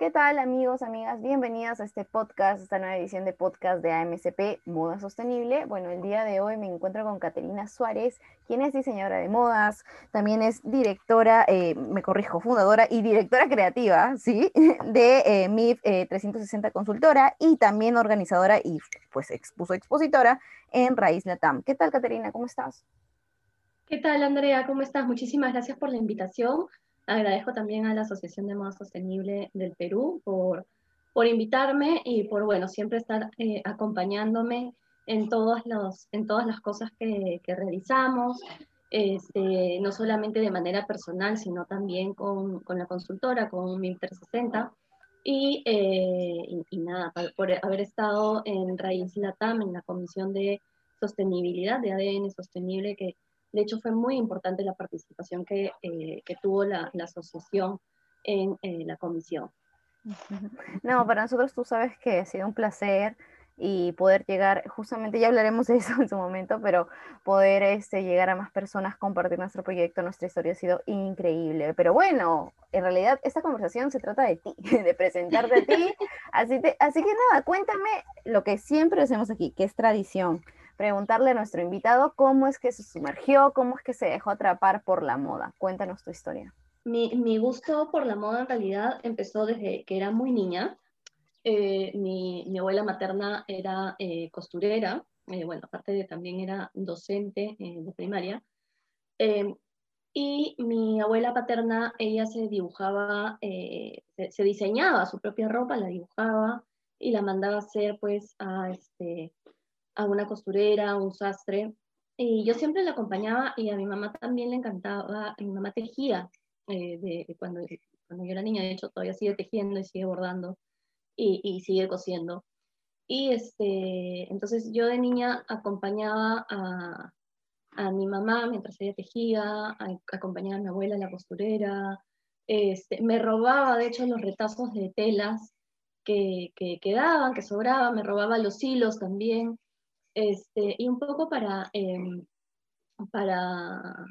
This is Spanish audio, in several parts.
¿Qué tal amigos, amigas? Bienvenidos a este podcast, esta nueva edición de podcast de AMCP Moda Sostenible. Bueno, el día de hoy me encuentro con Caterina Suárez, quien es diseñadora de modas, también es directora, eh, me corrijo, fundadora y directora creativa, ¿sí? De eh, MIF 360 eh, Consultora y también organizadora y pues expuso expositora en Raíz Latam. ¿Qué tal Caterina? ¿Cómo estás? ¿Qué tal Andrea? ¿Cómo estás? Muchísimas gracias por la invitación. Agradezco también a la Asociación de Moda Sostenible del Perú por, por invitarme y por, bueno, siempre estar eh, acompañándome en, todos los, en todas las cosas que, que realizamos, este, no solamente de manera personal, sino también con, con la consultora, con 1360. Y, eh, y, y, nada, por haber estado en Raíz Latam, en la Comisión de Sostenibilidad de ADN Sostenible, que de hecho, fue muy importante la participación que, eh, que tuvo la, la, asociación en eh, la comisión. No, para nosotros tú sabes que ha sido un placer y poder llegar, justamente ya hablaremos de eso en su momento, pero poder este, llegar a más personas, compartir nuestro proyecto, nuestra historia ha sido increíble. Pero bueno, en realidad esta conversación se trata de ti, de presentarte a ti. Así, te, así que nada, cuéntame lo que siempre hacemos aquí, que es tradición preguntarle a nuestro invitado cómo es que se sumergió, cómo es que se dejó atrapar por la moda. Cuéntanos tu historia. Mi, gusto por la moda en realidad empezó desde que era muy niña. Eh, mi, abuela materna era eh, costurera, eh, bueno, aparte de también era docente de primaria. Y mi abuela paterna, ella se dibujaba, se, se, diseñaba su propia ropa, la dibujaba y la mandaba a hacer pues a, este, a una costurera, a un sastre, y yo siempre la acompañaba y a mi mamá también le encantaba, mi mamá tejía eh, cuando, yo era niña, de hecho todavía sigue tejiendo y sigue bordando y, y sigue cosiendo. Y este, entonces yo de niña acompañaba a, a mi mamá mientras ella tejía, acompañaba a mi abuela en la costurera, este, me robaba de hecho los retazos de telas que, que quedaban, que sobraban, me robaba los hilos también. Este, y un poco para, eh, para,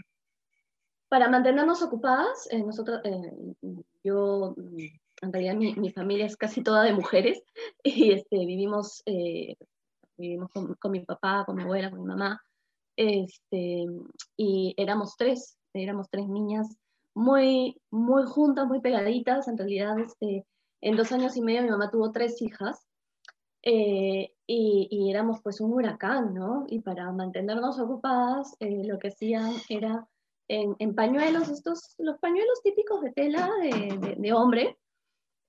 para mantenernos ocupadas. Eh, nosotros, eh, yo, en realidad mi, mi, familia es casi toda de mujeres y este, vivimos, eh, vivimos con, con, mi papá, con mi abuela, con mi mamá. Este, y éramos tres, éramos tres niñas muy, muy juntas, muy pegaditas. En realidad, este, en dos años y medio mi mamá tuvo tres hijas eh, y, y, éramos pues un huracán, ¿no? Y para mantenernos ocupadas, eh, lo que hacían era en, en, pañuelos, estos, los pañuelos típicos de tela de, de, de hombre,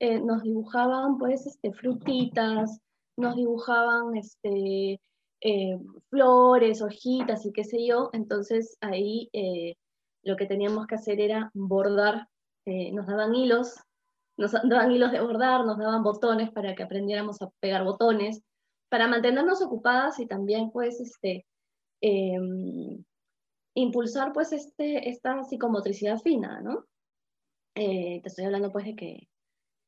eh, nos dibujaban pues este, frutitas, nos dibujaban este, eh, flores, hojitas y qué sé yo, entonces ahí eh, lo que teníamos que hacer era bordar, nos daban hilos nos daban hilos de bordar, nos daban botones para que aprendiéramos a pegar botones, para mantenernos ocupadas y también pues este, eh, impulsar pues este, esta psicomotricidad fina, ¿no? Eh, te estoy hablando pues de que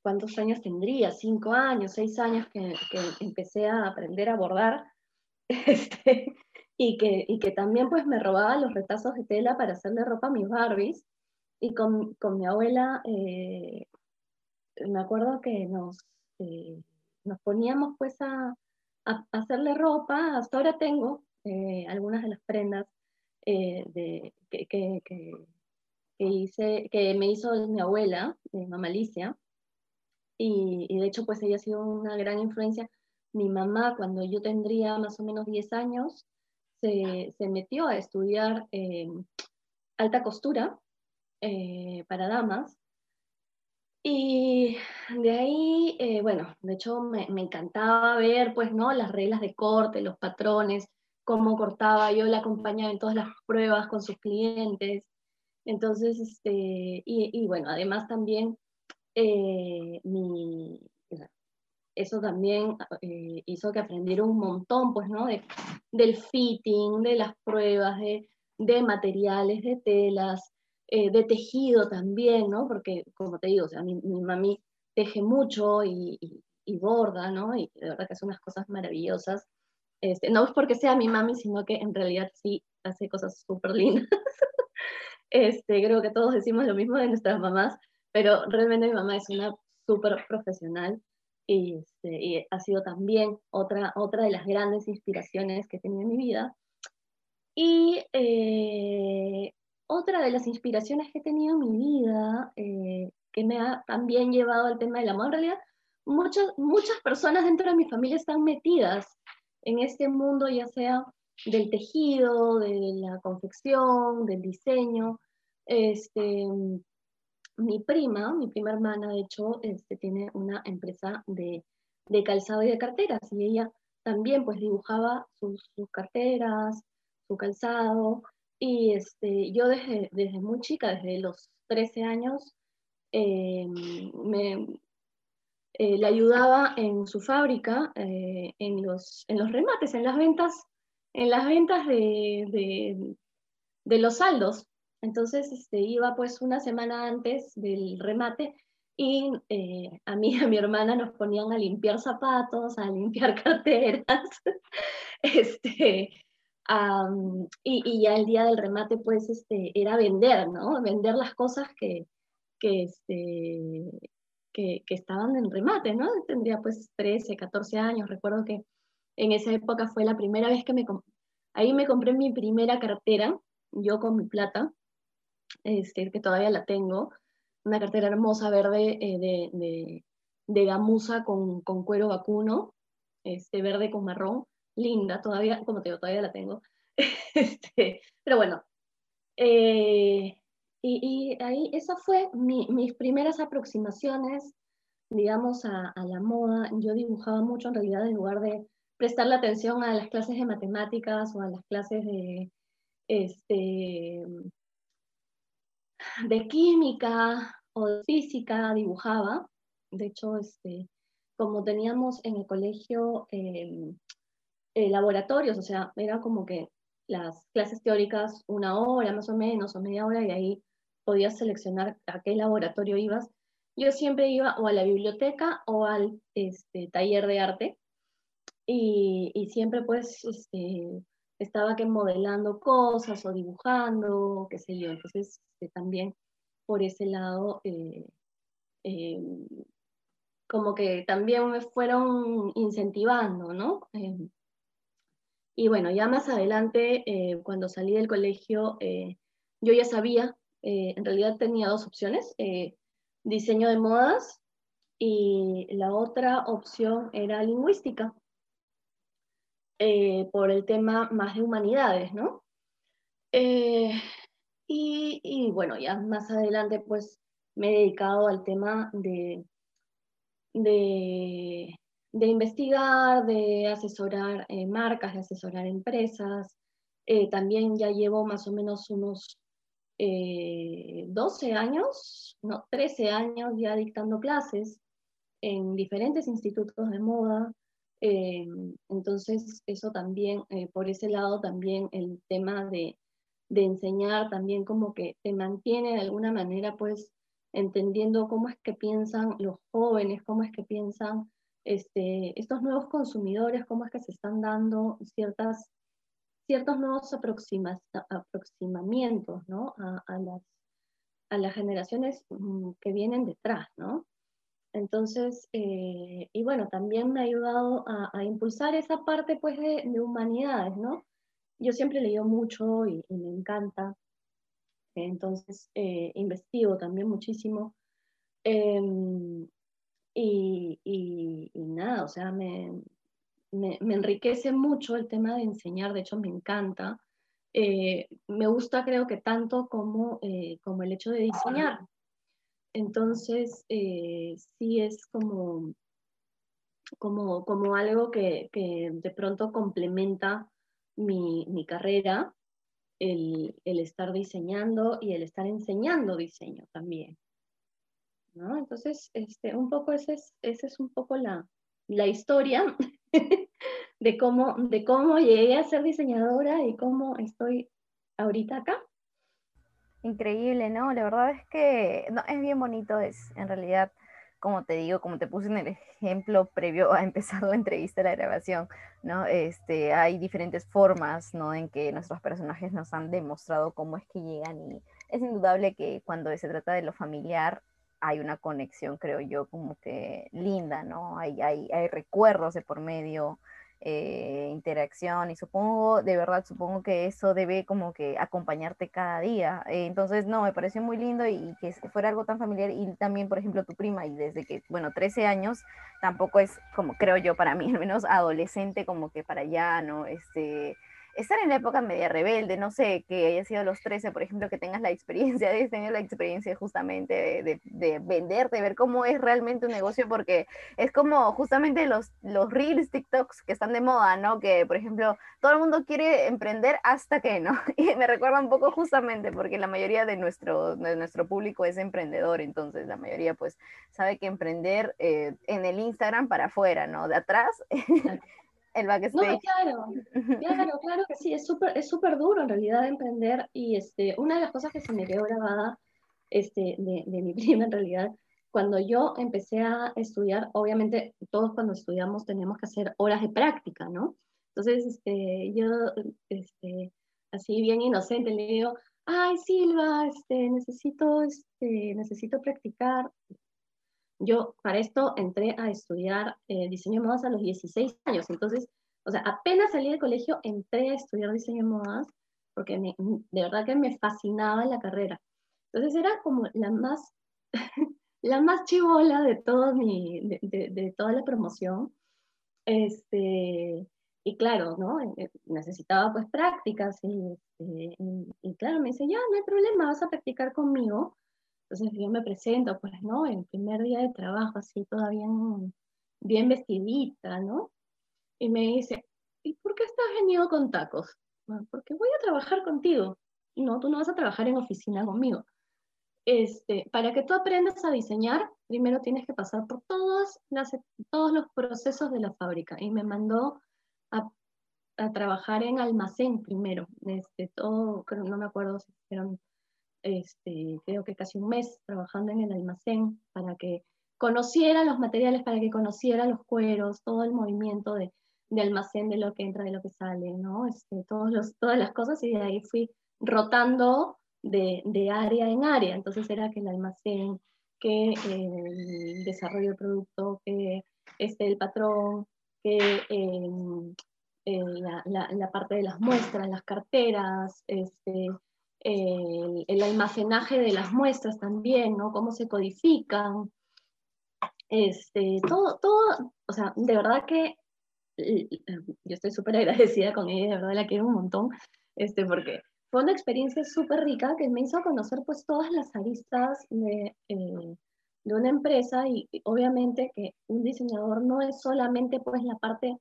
cuántos años tendría, cinco años, seis años que, que empecé a aprender a bordar, este, y, que, y que también pues me robaba los retazos de tela para hacerle ropa a mis Barbies, y con, con mi abuela eh, me acuerdo que nos, eh, nos poníamos pues a, hacerle ropa, hasta ahora tengo eh, algunas de las prendas eh, de, que, que, hice, que me hizo mi abuela, mi mamá Alicia, y, y, de hecho pues ella ha sido una gran influencia. Mi mamá cuando yo tendría más o menos 10 años se, se metió a estudiar alta costura para damas y de ahí, eh, bueno, de hecho me, encantaba ver, pues, ¿no? Las reglas de corte, los patrones, cómo cortaba, yo la acompañaba en todas las pruebas con sus clientes. Entonces, este, y, bueno, además también, eh, mi, eso también eh, hizo que aprendiera un montón, pues, ¿no? De, del fitting, de las pruebas, de, de materiales, de telas, eh, de tejido también, ¿no? Porque, como te digo, o sea, mi, mi mami teje mucho y, y, y, borda, ¿no? Y de verdad que hace unas cosas maravillosas. Este, no es porque sea mi mami, sino que en realidad sí hace cosas súper lindas. este, creo que todos decimos lo mismo de nuestras mamás, pero realmente mi mamá es una súper profesional y, este, y, ha sido también otra, otra de las grandes inspiraciones que he tenido en mi vida. Y eh, otra de las inspiraciones que he tenido en mi vida, eh, que me ha también llevado al tema del amor, en realidad muchas, muchas personas dentro de mi familia están metidas en este mundo, ya sea del tejido, de la confección, del diseño. Este, mi prima, mi prima hermana, de hecho, este, tiene una empresa de, de, calzado y de carteras, y ella también pues dibujaba sus, sus carteras, su calzado, y este, yo desde, desde muy chica, desde los 13 años, eh, me, eh, le ayudaba en su fábrica, eh, en, los, en los remates, en las ventas, en las ventas de, de, los saldos. Entonces este, iba pues una semana antes del remate y a mí y a mi hermana nos ponían a limpiar zapatos, a limpiar carteras, este, y, ya el día del remate pues este, era vender, ¿no? Vender las cosas que, que, este, que estaban en remate, ¿no? Tendría pues 13, 14 años, recuerdo que en esa época fue la primera vez que me... Ahí me compré mi primera cartera, yo con mi plata, este, que todavía la tengo, una cartera hermosa verde eh, de, de, de, gamuza con, con, cuero vacuno, este, verde con marrón, linda, todavía, como te digo, todavía la tengo. este, pero bueno, eh, y, ahí, esa fue mi, mis primeras aproximaciones, digamos, a, la moda. Yo dibujaba mucho en realidad en lugar de prestarle atención a las clases de matemáticas o a las clases de, este, de química o de física dibujaba. De hecho, este, como teníamos en el colegio eh, eh, laboratorios, o sea, era como que las clases teóricas una hora más o menos o media hora y ahí podías seleccionar a qué laboratorio ibas. Yo siempre iba o a la biblioteca o al este, taller de arte y, y siempre pues este, estaba que modelando cosas o dibujando, qué sé yo. Entonces, este, también por ese lado, eh, eh, como que también me fueron incentivando, ¿no? Eh, y bueno, ya más adelante, cuando salí del colegio, yo ya sabía, en realidad tenía dos opciones, diseño de modas y la otra opción era lingüística. Eh, por el tema más de humanidades, ¿no? Eh, y, bueno, ya más adelante pues me he dedicado al tema de, investigar, de asesorar eh, marcas, de asesorar empresas. también ya llevo más o menos unos 12 años, no, 13 años ya dictando clases en diferentes institutos de moda, eh, entonces, eso también, eh, por ese lado, también el tema de, de, enseñar también como que te mantiene de alguna manera, pues, entendiendo cómo es que piensan los jóvenes, cómo es que piensan este, estos nuevos consumidores, cómo es que se están dando ciertas, ciertos nuevos aproxima, aproximamientos, ¿no? A, las, a las generaciones mm, que vienen detrás, ¿no? Entonces, eh, y bueno, también me ha ayudado a, impulsar esa parte pues de, humanidades, ¿no? Yo siempre leído mucho y, me encanta, entonces eh, investigo también muchísimo. Em, y, y, nada, o sea, me, me, enriquece mucho el tema de enseñar, de hecho me encanta. Eh, me gusta creo que tanto como, como el hecho de diseñar. Entonces, eh, sí es como, como, como algo que, que, de pronto complementa mi, mi carrera, el, el, estar diseñando y el estar enseñando diseño también. ¿No? Entonces, este, un poco esa es, ese es un poco la, la historia de, cómo, de cómo llegué a ser diseñadora y cómo estoy ahorita acá. Increíble, ¿no? La verdad es que no, es bien bonito, es en realidad, como te digo, como te puse en el ejemplo previo a empezar la entrevista, la grabación, ¿no? Este, hay diferentes formas, ¿no? En que nuestros personajes nos han demostrado cómo es que llegan y es indudable que cuando se trata de lo familiar, hay una conexión, creo yo, como que linda, ¿no? Hay, hay, recuerdos de por medio, eh, interacción y supongo, de verdad, supongo que eso debe como que acompañarte cada día. Eh, entonces, no, me pareció muy lindo y que fuera algo tan familiar y también, por ejemplo, tu prima y desde que, bueno, 13 años, tampoco es como creo yo para mí, al menos adolescente como que para allá, ¿no? Este, estar en la época media rebelde, no sé, que haya sido los 13, por ejemplo, que tengas la experiencia de tener la experiencia justamente de, de, vender, de ver cómo es realmente un negocio, porque es como justamente los, los reels, TikToks que están de moda, ¿no? Que, por ejemplo, todo el mundo quiere emprender hasta que, ¿no? Y me recuerda un poco justamente porque la mayoría de nuestro, de nuestro público es emprendedor, entonces la mayoría pues sabe que emprender eh, en el Instagram para afuera, ¿no? De atrás el backstage. No, claro, claro, claro que sí, es súper es súper duro en realidad emprender y este, una de las cosas que se me quedó grabada este, de, de mi prima en realidad, cuando yo empecé a estudiar, obviamente todos cuando estudiamos tenemos que hacer horas de práctica, ¿no? Entonces, este, yo, este, así bien inocente, le digo, ay Silva, este, necesito, este, necesito practicar. Yo para esto entré a estudiar eh, diseño de modas a los 16 años, entonces, o sea, apenas salí del colegio, entré a estudiar diseño de modas porque de verdad que me fascinaba la carrera. Entonces era como la más, la más chivola de, todo mi, de, de, toda la promoción. Este, y claro, ¿no? Eh, necesitaba pues prácticas y, y, y, claro, me dice, ya, no hay problema, vas a practicar conmigo. Entonces yo me presento, pues, ¿no? El primer día de trabajo, así toda bien, bien vestidita, ¿no? Y me dice, ¿y por qué estás venido con tacos? porque voy a trabajar contigo. No, tú no vas a trabajar en oficina conmigo. Este, para que tú aprendas a diseñar, primero tienes que pasar por las, todos los procesos de la fábrica. Y me mandó a, a trabajar en almacén primero. Este, todo, no me acuerdo si eran este, creo que casi un mes trabajando en el almacén para que conociera los materiales, para que conociera los cueros, todo el movimiento de, de almacén, de lo que entra, de lo que sale, ¿no? Este, todos los, todas las cosas y de ahí fui rotando de, de área en área. Entonces era que el almacén, que el desarrollo del producto, que este, el patrón, que em, eh, la, la, la, parte de las muestras, las carteras, este, el, almacenaje de las muestras también, ¿no? Cómo se codifican. Este, todo, todo, o sea, de verdad que yo estoy súper agradecida con ella, de verdad la quiero un montón, este, porque fue una experiencia súper rica que me hizo conocer pues todas las aristas de, eh, de una empresa y, obviamente que un diseñador no es solamente pues la parte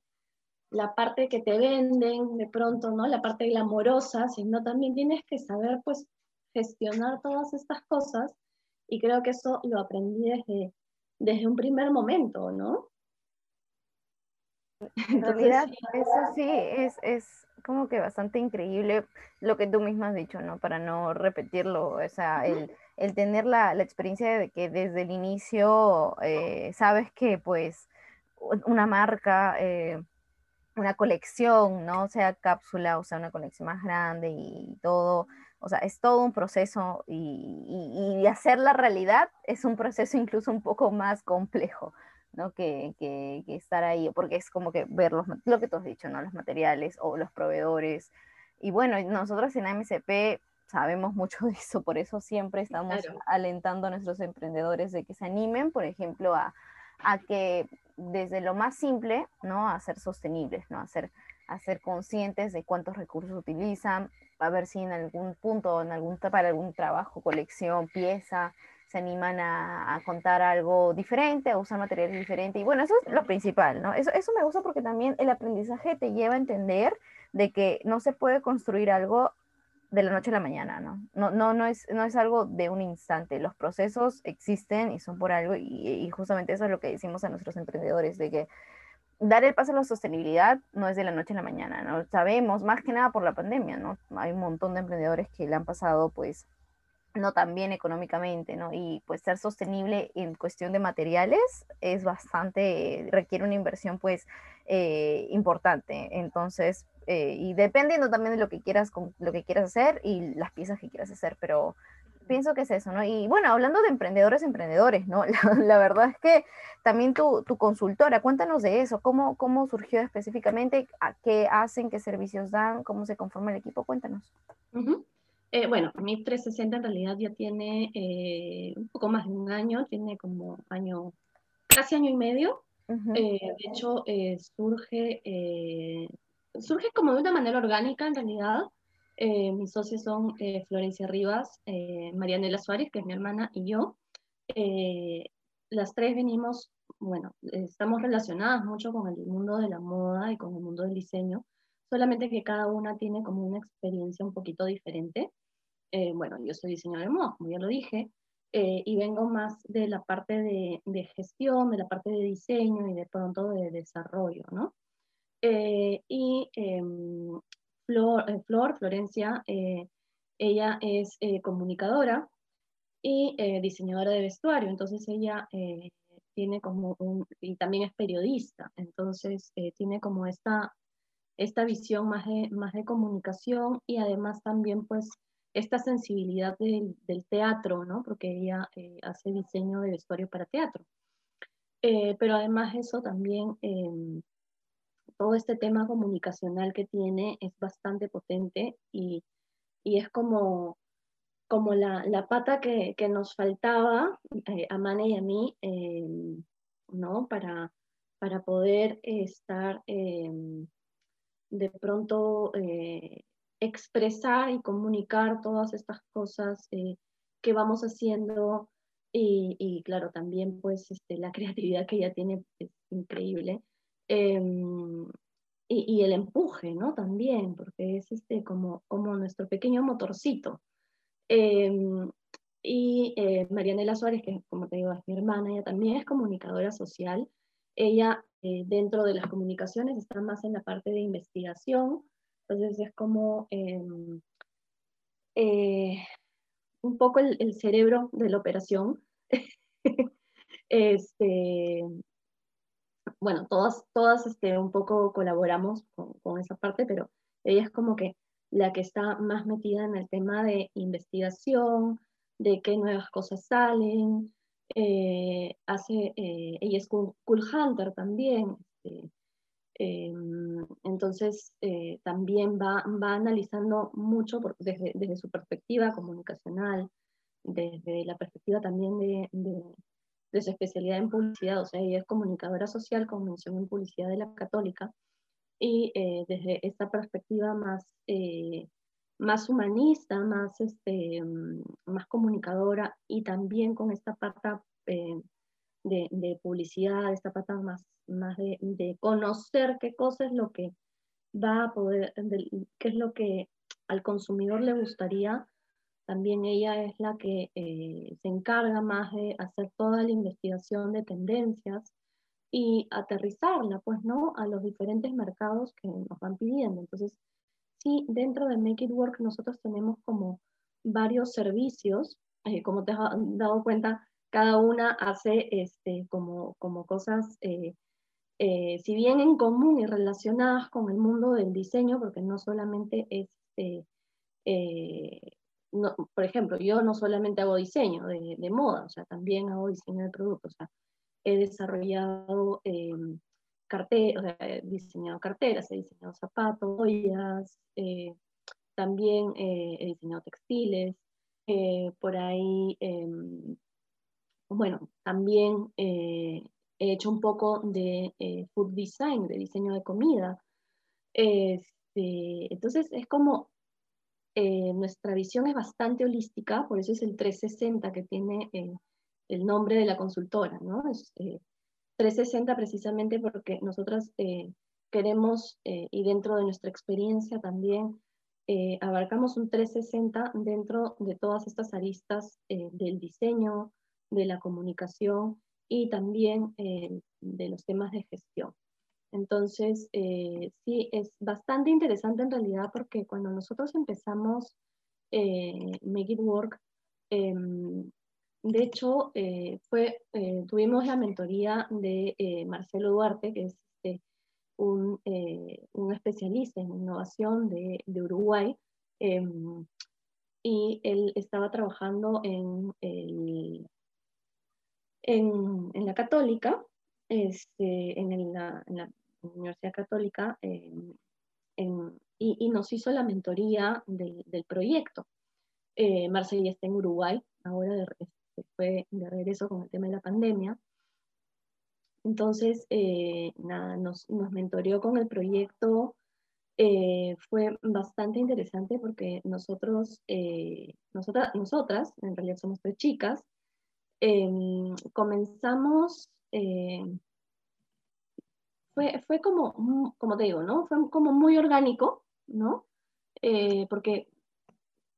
la parte que te venden de pronto, ¿no? La parte glamorosa, sino también tienes que saber, pues, gestionar todas estas cosas y creo que eso lo aprendí desde, desde un primer momento, ¿no? En realidad, eso sí, es, es como que bastante increíble lo que tú misma has dicho, ¿no? Para no repetirlo, o sea, el, el tener la, la, experiencia de que desde el inicio eh, sabes que pues una marca... Eh, una colección, ¿no? Sea cápsula, o sea, una colección más grande y todo, o sea, es todo un proceso y, y, hacer la realidad es un proceso incluso un poco más complejo, ¿no? Que, que, que, estar ahí, porque es como que ver los, lo que tú has dicho, ¿no? Los materiales o los proveedores. Y bueno, nosotros en AMCP sabemos mucho de eso, por eso siempre estamos claro. alentando a nuestros emprendedores de que se animen, por ejemplo, a, a que desde lo más simple, ¿no? A ser sostenibles, ¿no? A ser, a ser conscientes de cuántos recursos utilizan, a ver si en algún punto, en algún, para algún trabajo, colección, pieza, se animan a, a, contar algo diferente, a usar materiales diferentes. Y bueno, eso es lo principal, ¿no? Eso, eso me gusta porque también el aprendizaje te lleva a entender de que no se puede construir algo de la noche a la mañana, ¿no? No, no, no, es, no es algo de un instante. Los procesos existen y son por algo y, justamente eso es lo que decimos a nuestros emprendedores, de que dar el paso a la sostenibilidad no es de la noche a la mañana, ¿no? Sabemos, más que nada por la pandemia, ¿no? Hay un montón de emprendedores que le han pasado, pues, no tan bien económicamente, ¿no? Y pues ser sostenible en cuestión de materiales es bastante, requiere una inversión, pues, eh, importante. Entonces, eh, y dependiendo también de lo que quieras, con, lo que quieras hacer y las piezas que quieras hacer, pero, pienso que es eso, ¿no? Y bueno, hablando de emprendedores, emprendedores, ¿no? La, verdad es que también tu, tu, consultora, cuéntanos de eso, ¿cómo, cómo surgió específicamente, ¿A qué hacen, qué servicios dan, cómo se conforma el equipo, cuéntanos. Eh, bueno, mi 360 en realidad ya tiene eh, un poco más de un año, tiene como año, casi año y medio. Eh, de hecho, surge, surge como de una manera orgánica en realidad. mis socios son Florencia Rivas, Marianela Suárez, que es mi hermana, y yo. las tres venimos, bueno, estamos relacionadas mucho con el mundo de la moda y con el mundo del diseño, solamente que cada una tiene como una experiencia un poquito diferente. Eh, bueno, yo soy diseñadora de moda, como ya lo dije, eh, y vengo más de la parte de, gestión, de la parte de diseño y de pronto de desarrollo, ¿no? Eh, y em, Flor, Flor, Florencia, ella es comunicadora y diseñadora de vestuario, entonces ella tiene como un, y también es periodista, entonces tiene como esta, esta visión más de, más de comunicación y además también pues esta sensibilidad del, teatro, ¿no? Porque ella eh, hace diseño de vestuario para teatro. Eh, pero además eso también, em, todo este tema comunicacional que tiene es bastante potente y, es como, como la, pata que, nos faltaba eh, a Mane y a mí, em, ¿no? Para, para poder estar em, de pronto expresar y comunicar todas estas cosas eh, que vamos haciendo y, claro, también pues este, la creatividad que ella tiene es increíble. Em, y, el empuje, ¿no? También, porque es este, como, como nuestro pequeño motorcito. Em, y eh, Marianela Suárez, que como te digo es mi hermana, ella también es comunicadora social. Ella eh, dentro de las comunicaciones está más en la parte de investigación, entonces es como em, eh, un poco el, cerebro de la operación. este, bueno, todas, todas este, un poco colaboramos con, esa parte, pero ella es como que la que está más metida en el tema de investigación, de qué nuevas cosas salen, eh, hace, eh, ella es cool, hunter también, este, Em, entonces, eh, también va, va, analizando mucho desde, su perspectiva comunicacional, desde la perspectiva también de, su especialidad en publicidad, o sea, ella es comunicadora social con mención en publicidad de la católica, y eh, desde esta perspectiva más, eh, más humanista, más, este, mm, más comunicadora, y también con esta parte de, de publicidad, esta parte más más de, conocer qué cosa es lo que va a poder, qué es lo que al consumidor le gustaría. También ella es la que eh, se encarga más de hacer toda la investigación de tendencias y aterrizarla, pues, ¿no? A los diferentes mercados que nos van pidiendo. Entonces, sí, dentro de Make It Work nosotros tenemos como varios servicios, eh, como te has dado cuenta, cada una hace este, como, como cosas eh, si bien en común y relacionadas con el mundo del diseño, porque no solamente es, eh, eh, por ejemplo, yo no solamente hago diseño de, moda, o sea, también hago diseño de productos, o sea, he desarrollado carteras, he diseñado carteras, he diseñado zapatos, ollas, también he diseñado textiles, por ahí, em, bueno, también he hecho un poco de eh, food design, de diseño de comida. Este, entonces es como eh, nuestra visión es bastante holística, por eso es el 360 que tiene eh, el nombre de la consultora, ¿no? Es, 360 precisamente porque nosotras queremos, y dentro de nuestra experiencia también, abarcamos un 360 dentro de todas estas aristas del diseño, de la comunicación y también eh, de los temas de gestión. Entonces, eh, sí, es bastante interesante en realidad porque cuando nosotros empezamos eh, Make It Work, em, de hecho, fue, tuvimos la mentoría de Marcelo Duarte, que es este, un, especialista en innovación de, Uruguay, em, y él estaba trabajando en, en, en la católica, este, en, la, Universidad Católica, y, nos hizo la mentoría del, proyecto. Eh, está en Uruguay, ahora de, este, fue de regreso con el tema de la pandemia. Entonces, eh, nada, nos, nos mentoreó con el proyecto eh, fue bastante interesante porque nosotros, eh, nosotras, nosotras, en realidad somos tres chicas, em, comenzamos, fue, fue como, como te digo, ¿no? Fue como muy orgánico, ¿no? porque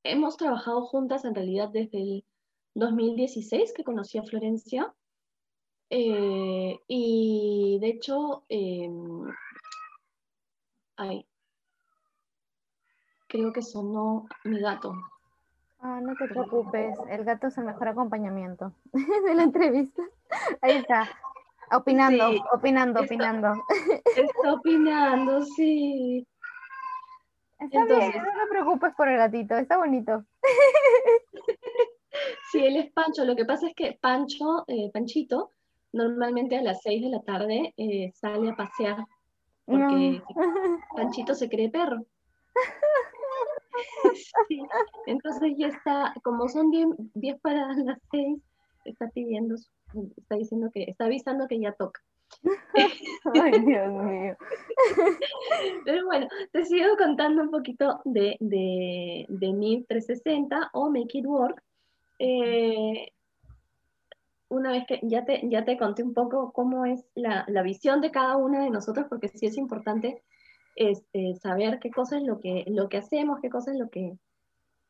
hemos trabajado juntas en realidad desde el 2016 que conocí a Florencia. y de hecho, em, ay, creo que sonó mi gato. Ah, no te preocupes, el gato es el mejor acompañamiento de la entrevista. Ahí está, opinando, opinando, opinando. Está opinando, sí. Está bien, no te preocupes por el gatito, está bonito. Sí, él es Pancho. Lo que pasa es que Pancho, eh, Panchito, normalmente a las 6 de la tarde eh, sale a pasear porque Panchito se cree perro. Entonces ya está, como son 10 para las 6, está pidiendo, está diciendo que, está avisando que ya toca. Ay, Dios mío. Pero bueno, te sigo contando un poquito de, de, de mi 360 o Make It Work. Eh, una vez que ya te, ya te conté un poco cómo es la, la visión de cada una de nosotros, porque sí es importante este, saber qué cosa es lo que, lo que hacemos, qué cosa es lo que,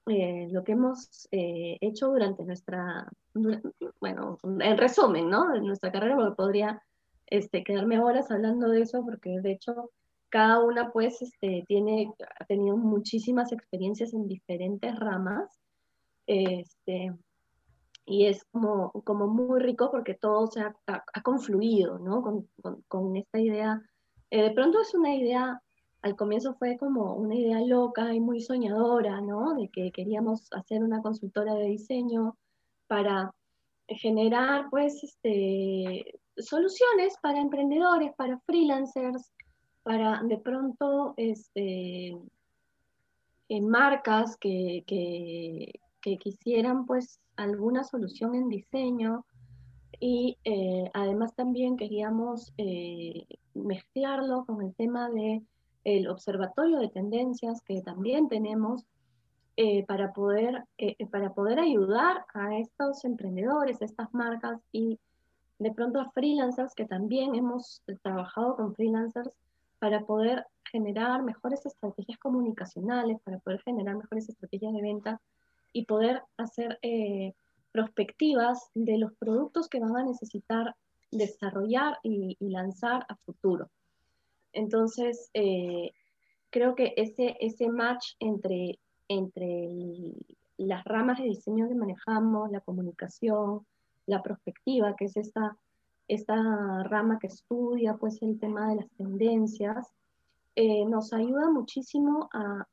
eh, lo que hemos eh, hecho durante nuestra, bueno, en resumen, ¿no? De nuestra carrera, porque podría este, quedarme horas hablando de eso, porque de hecho cada una pues este, tiene, ha tenido muchísimas experiencias en diferentes ramas, este, y es como, como muy rico porque todo se ha, ha, confluido, ¿no? Con, con, con esta idea, eh, de pronto es una idea al comienzo fue como una idea loca y muy soñadora, ¿no? De que queríamos hacer una consultora de diseño para generar, pues, este, soluciones para emprendedores, para freelancers, para de pronto, este, en marcas que, que, quisieran, pues, alguna solución en diseño. Y eh, además también queríamos eh, mezclarlo con el tema de el observatorio de tendencias que también tenemos eh, para, poder, eh, para poder ayudar a estos emprendedores, a estas marcas y de pronto a freelancers que también hemos trabajado con freelancers para poder generar mejores estrategias comunicacionales, para poder generar mejores estrategias de venta y poder hacer eh, prospectivas de los productos que van a necesitar desarrollar y lanzar a futuro. Entonces, eh, creo que ese, ese match entre, entre las ramas de diseño que manejamos, la comunicación, la perspectiva, que es esta, esta rama que estudia pues, el tema de las tendencias, eh, nos ayuda muchísimo a,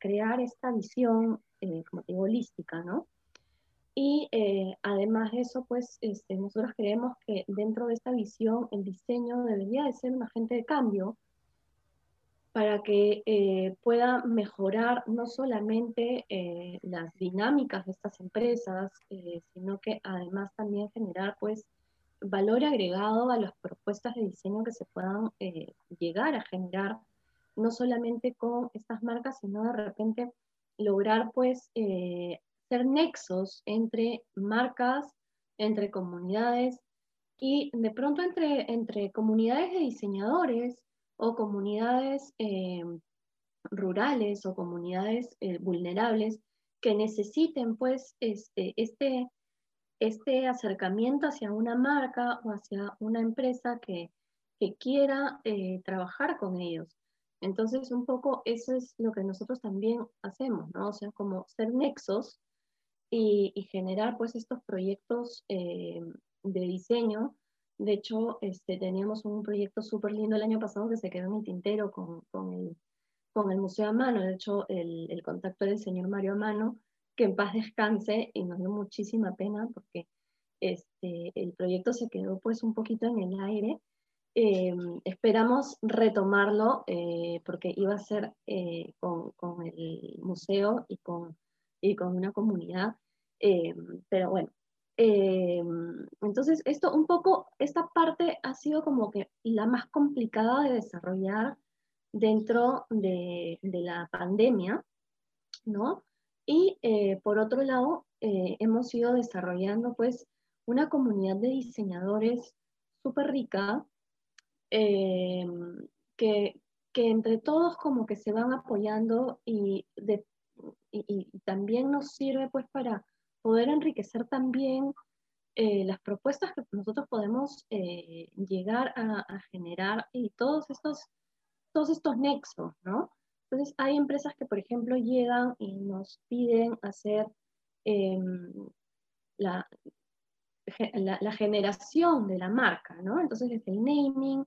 crear esta visión, eh, como digo, holística, ¿no? Y eh, además de eso, pues este, nosotros creemos que dentro de esta visión el diseño debería de ser un agente de cambio para que eh, pueda mejorar no solamente eh, las dinámicas de estas empresas, sino que además también generar pues valor agregado a las propuestas de diseño que se puedan llegar a generar, no solamente con estas marcas, sino de repente lograr pues ser nexos entre marcas, entre comunidades y de pronto entre, entre comunidades de diseñadores o comunidades eh, rurales o comunidades eh, vulnerables que necesiten pues este, este, este acercamiento hacia una marca o hacia una empresa que, que quiera eh, trabajar con ellos. Entonces, un poco eso es lo que nosotros también hacemos, ¿no? O sea, como ser nexos y, generar pues estos proyectos eh, de diseño. De hecho, este, teníamos un proyecto súper lindo el año pasado que se quedó en el tintero con, con, el, con el Museo Amano, de hecho el, el contacto del señor Mario Amano, que en paz descanse y nos dio muchísima pena porque este, el proyecto se quedó pues un poquito en el aire. Eh, esperamos retomarlo eh, porque iba a ser eh, con, con, el museo y con, y con una comunidad, pero bueno. entonces, esto un poco, esta parte ha sido como que la más complicada de desarrollar dentro de, la pandemia, ¿no? Y por otro lado, hemos ido desarrollando pues una comunidad de diseñadores súper rica, eh, que, que, entre todos como que se van apoyando y, y, también nos sirve pues para poder enriquecer también eh, las propuestas que nosotros podemos eh, llegar a, generar y todos estos, todos estos nexos, ¿no? Entonces hay empresas que, por ejemplo, llegan y nos piden hacer em, la, la, generación de la marca, ¿no? Entonces es el naming,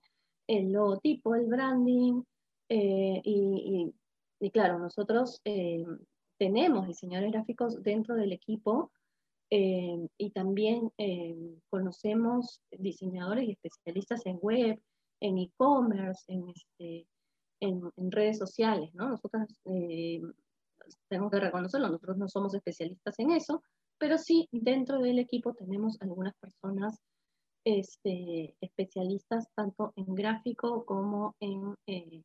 el logotipo, el branding, eh, y, claro, nosotros eh, tenemos diseñadores gráficos dentro del equipo eh, y también conocemos diseñadores y especialistas en web, en e-commerce, en, este, redes sociales, ¿no? Nosotros tenemos que reconocerlo, nosotros no somos especialistas en eso, pero sí dentro del equipo tenemos algunas personas este, especialistas tanto en gráfico como en, eh,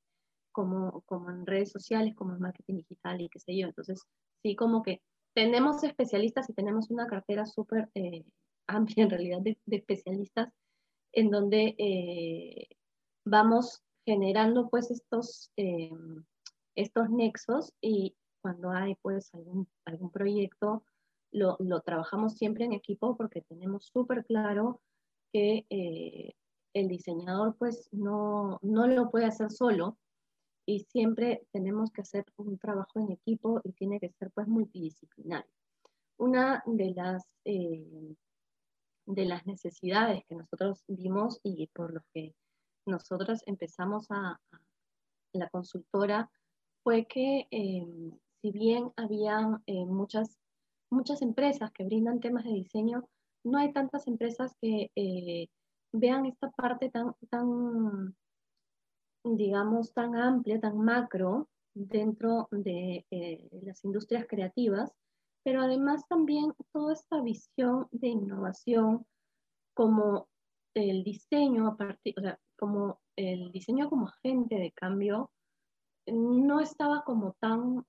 como, como en redes sociales, como en marketing digital y qué sé yo. Entonces, sí, como que tenemos especialistas y tenemos una cartera súper eh, amplia en realidad de, especialistas en donde eh, vamos generando pues estos, estos nexos y cuando hay pues algún, algún proyecto lo, trabajamos siempre en equipo porque tenemos súper claro que eh, el diseñador pues no, no lo puede hacer solo y siempre tenemos que hacer un trabajo en equipo y tiene que ser pues multidisciplinario. Una de las, eh, de las necesidades que nosotros vimos y por lo que nosotros empezamos a, la consultora fue que eh, si bien habían muchas muchas empresas que brindan temas de diseño, no hay tantas empresas que eh, vean esta parte tan, digamos, tan amplia, tan macro dentro de eh, las industrias creativas, pero además también toda esta visión de innovación como el diseño a partir, o sea, como el diseño como agente de cambio no estaba como tan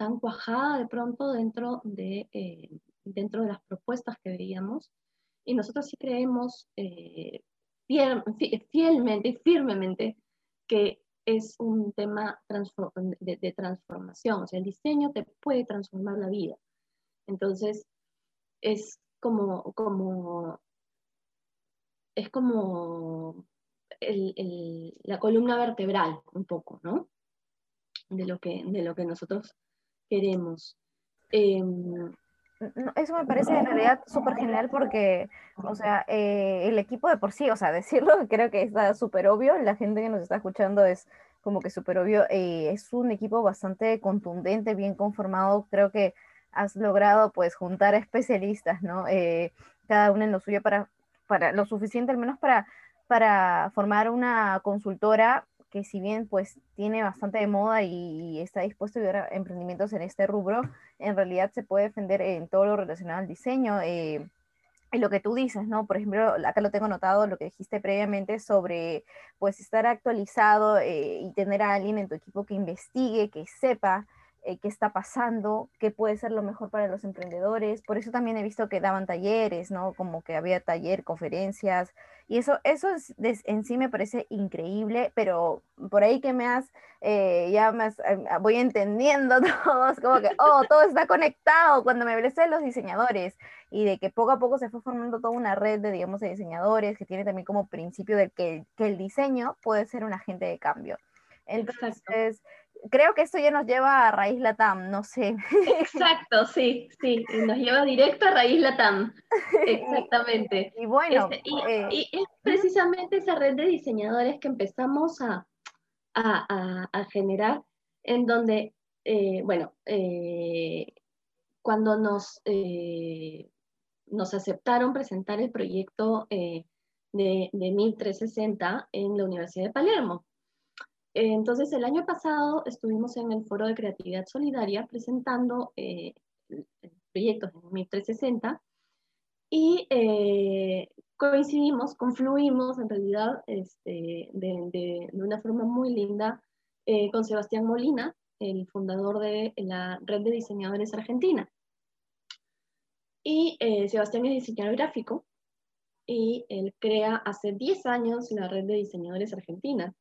tan cuajada de pronto dentro de, eh, dentro de las propuestas que veíamos. Y nosotros sí creemos eh, fielmente y firmemente que es un tema de, transformación, o sea, el diseño te puede transformar la vida. Entonces, es como, como, es como la columna vertebral un poco, ¿no? De lo que, de lo que nosotros queremos. Em, eso me parece en realidad súper genial porque, o sea, eh, el equipo de por sí, o sea, decirlo creo que está súper obvio, la gente que nos está escuchando es como que súper obvio, eh, es un equipo bastante contundente, bien conformado, creo que has logrado pues juntar especialistas, ¿no? Eh, cada uno en lo suyo para, para lo suficiente al menos para, para formar una consultora que si bien pues tiene bastante de moda y, está dispuesto a ayudar emprendimientos en este rubro, en realidad se puede defender en todo lo relacionado al diseño. Eh, y lo que tú dices, ¿no? Por ejemplo, acá lo tengo notado, lo que dijiste previamente sobre, pues, estar actualizado eh, y tener a alguien en tu equipo que investigue, que sepa eh, qué está pasando, qué puede ser lo mejor para los emprendedores. Por eso también he visto que daban talleres, ¿no? Como que había taller, conferencias. Y eso, eso en sí me parece increíble, pero por ahí que me has, eh, ya me eh, voy entendiendo todo, como que, oh, todo está conectado cuando me hablé de los diseñadores y de que poco a poco se fue formando toda una red de, digamos, de diseñadores que tiene también como principio de que, que el diseño puede ser un agente de cambio. Entonces, creo que esto ya nos lleva a Raíz Latam, no sé. Exacto, sí, sí, nos lleva directo a Raíz Latam, exactamente. y bueno, este, eh, y, es precisamente esa red de diseñadores que empezamos a, a, a, generar en donde, eh, bueno, cuando nos, nos aceptaron presentar el proyecto de, de 1360 en la Universidad de Palermo. Entonces, el año pasado estuvimos en el Foro de Creatividad Solidaria presentando eh, proyectos de 1360 y eh, coincidimos, confluimos en realidad este, de, una forma muy linda eh, con Sebastián Molina, el fundador de la Red de Diseñadores Argentina. Y Sebastián es diseñador gráfico y él crea hace 10 años la Red de Diseñadores Argentina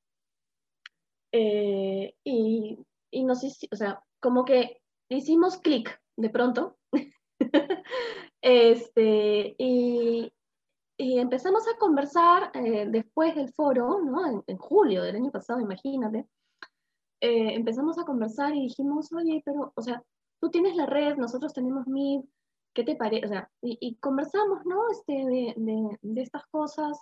eh, y, y nos, o sea, como que hicimos clic de pronto. este, y, y, empezamos a conversar eh, después del foro, ¿no? En, julio del año pasado, imagínate. Eh, empezamos a conversar y dijimos, oye, pero, o sea, tú tienes la red, nosotros tenemos MIB, ¿qué te parece? O sea, y, conversamos, ¿no? Este, de, de estas cosas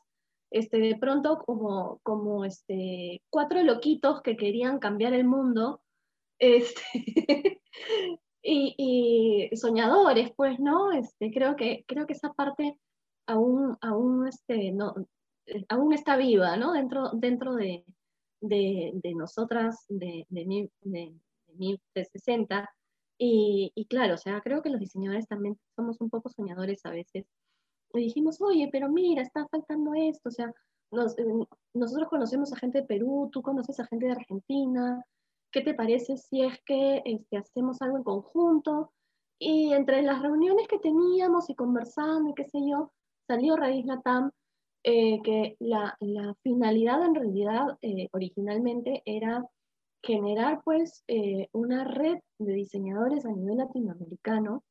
este, de pronto como, como este, cuatro loquitos que querían cambiar el mundo, este, y, soñadores, pues, ¿no? Este, creo, que, creo que esa parte aún, aún, este, no, aún está viva, ¿no? Dentro, dentro de, de, de nosotras, de, de, mi, de, de 360. Y, y claro, o sea, creo que los diseñadores también somos un poco soñadores a veces y dijimos, oye, pero mira, está faltando esto, o sea, eh, nosotros conocemos a gente de Perú, tú conoces a gente de Argentina, ¿qué te parece si es que este, hacemos algo en conjunto? Y entre las reuniones que teníamos y conversando y qué sé yo, salió Raíz Latam, eh, que la, la, finalidad en realidad eh, originalmente era generar pues una red de diseñadores a nivel latinoamericano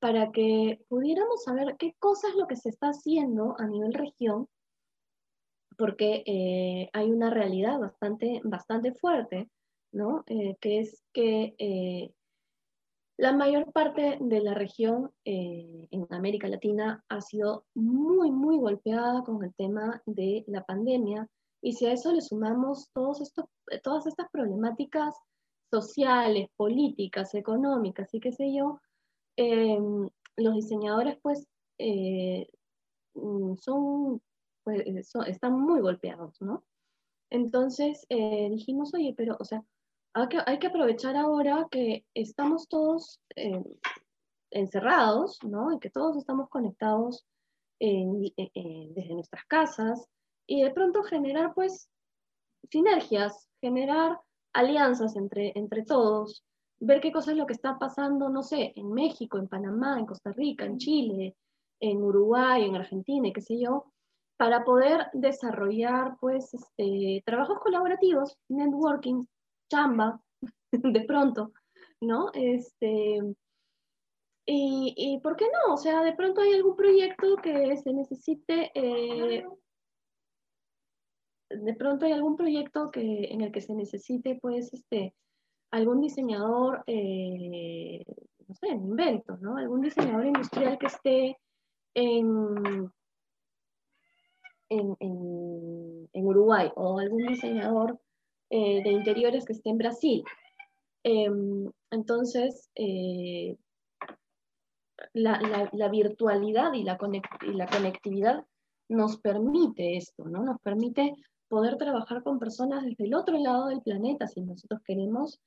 para que pudiéramos saber qué cosa es lo que se está haciendo a nivel región, porque eh, hay una realidad bastante, bastante fuerte, ¿no? Eh, que es que eh, la mayor parte de la región en América Latina ha sido muy, muy golpeada con el tema de la pandemia, y si a eso le sumamos todos estos, todas estas problemáticas sociales, políticas, económicas y qué sé yo, Em, los diseñadores pues, eh, mm, son, pues, eh, están muy golpeados, ¿no? Entonces eh, dijimos, oye, pero, o sea, hay que, hay que aprovechar ahora que estamos todos encerrados, ¿no? Y que todos estamos conectados desde nuestras casas y de pronto generar, pues, sinergias, generar alianzas entre, entre todos, ver qué cosa es lo que está pasando, no sé, en México, en Panamá, en Costa Rica, en Chile, en Uruguay, en Argentina, qué sé yo, para poder desarrollar pues este, trabajos colaborativos, networking, chamba, de pronto, ¿no? Este, y, y, ¿por qué no? O sea, de pronto hay algún proyecto que se necesite, eh, de pronto hay algún proyecto que, en el que se necesite, pues, este, algún diseñador, eh, no sé, en inventos, ¿no? Algún diseñador industrial que esté en, en, Uruguay o algún diseñador eh, de interiores que esté en Brasil. Em, entonces, eh, la, virtualidad y la, y la conectividad nos permite esto, ¿no? Nos permite poder trabajar con personas desde el otro lado del planeta, si nosotros queremos,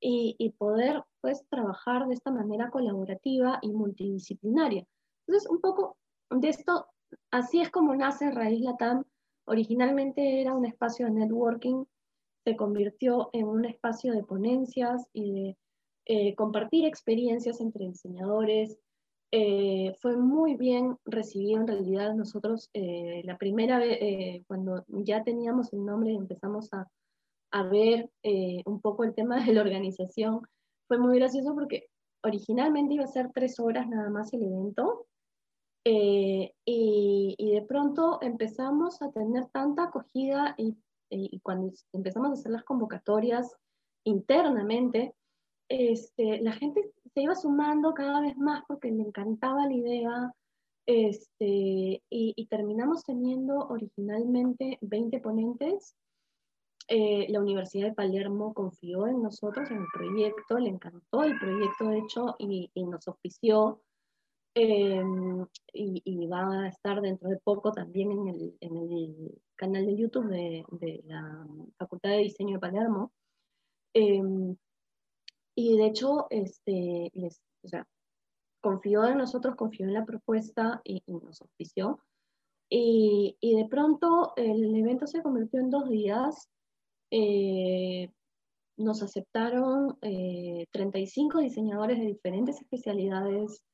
y, poder pues trabajar de esta manera colaborativa y multidisciplinaria. Entonces, un poco de esto, así es como nace Raíz Latam. Originalmente era un espacio de networking, se convirtió en un espacio de ponencias y de eh, compartir experiencias entre diseñadores. Eh, fue muy bien recibido en realidad nosotros eh, la primera vez, cuando ya teníamos el nombre y empezamos a, a ver eh, un poco el tema de la organización. Fue muy gracioso porque originalmente iba a ser tres horas nada más el evento eh, y, de pronto empezamos a tener tanta acogida y, cuando empezamos a hacer las convocatorias internamente, este, la gente se iba sumando cada vez más porque le encantaba la idea. Este, y, y terminamos teniendo originalmente 20 ponentes eh, la Universidad de Palermo confió en nosotros, en el proyecto, le encantó el proyecto, de hecho, y, nos ofició. Em, y, va a estar dentro de poco también en el, canal de YouTube de, la Facultad de Diseño de Palermo. Em, y de hecho, este, confió en nosotros, confió en la propuesta y, nos ofició. Y, de pronto el evento se convirtió en dos días eh, nos aceptaron 35 eh, diseñadores de diferentes especialidades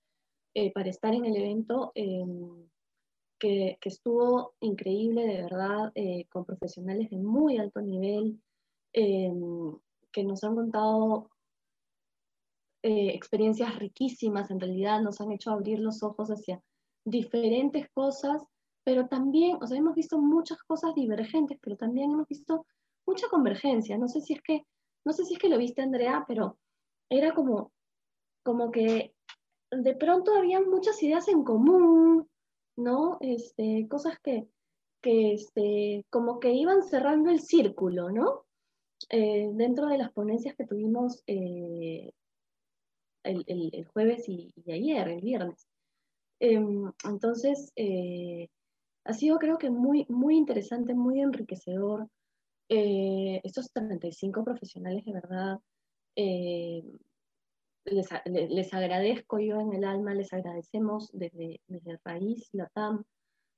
eh, para estar en el evento, em, que, estuvo increíble, de verdad, con profesionales de muy alto nivel, em, que nos han contado experiencias riquísimas, en realidad nos han hecho abrir los ojos hacia diferentes cosas, pero también, o sea, hemos visto muchas cosas divergentes, pero también hemos visto mucha convergencia. No sé si es que, no sé si es que lo viste, Andrea, pero era como, como que de pronto había muchas ideas en común, ¿no? Este, cosas que, que este, como que iban cerrando el círculo, ¿no? Eh, dentro de las ponencias que tuvimos eh, el, jueves y, ayer, el viernes. Em, entonces, eh, ha sido creo que muy, muy interesante, muy enriquecedor eh, estos 35 profesionales de verdad, eh, les, agradezco yo en el alma, les agradecemos desde, desde Raíz Latam,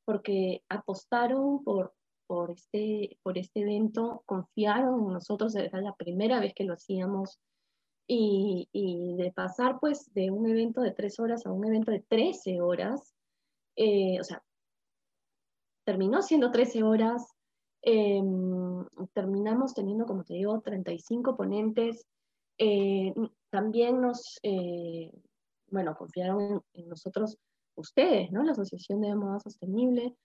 porque apostaron por, por, este, por este evento, confiaron en nosotros, era la primera vez que lo hacíamos, y, y, de pasar pues de un evento de tres horas a un evento de 13 horas, eh, o sea, terminó siendo 13 horas, Em, terminamos teniendo, como te digo, 35 ponentes. Eh, también nos, eh, bueno, confiaron en, nosotros ustedes, ¿no? La Asociación de Moda Sostenible.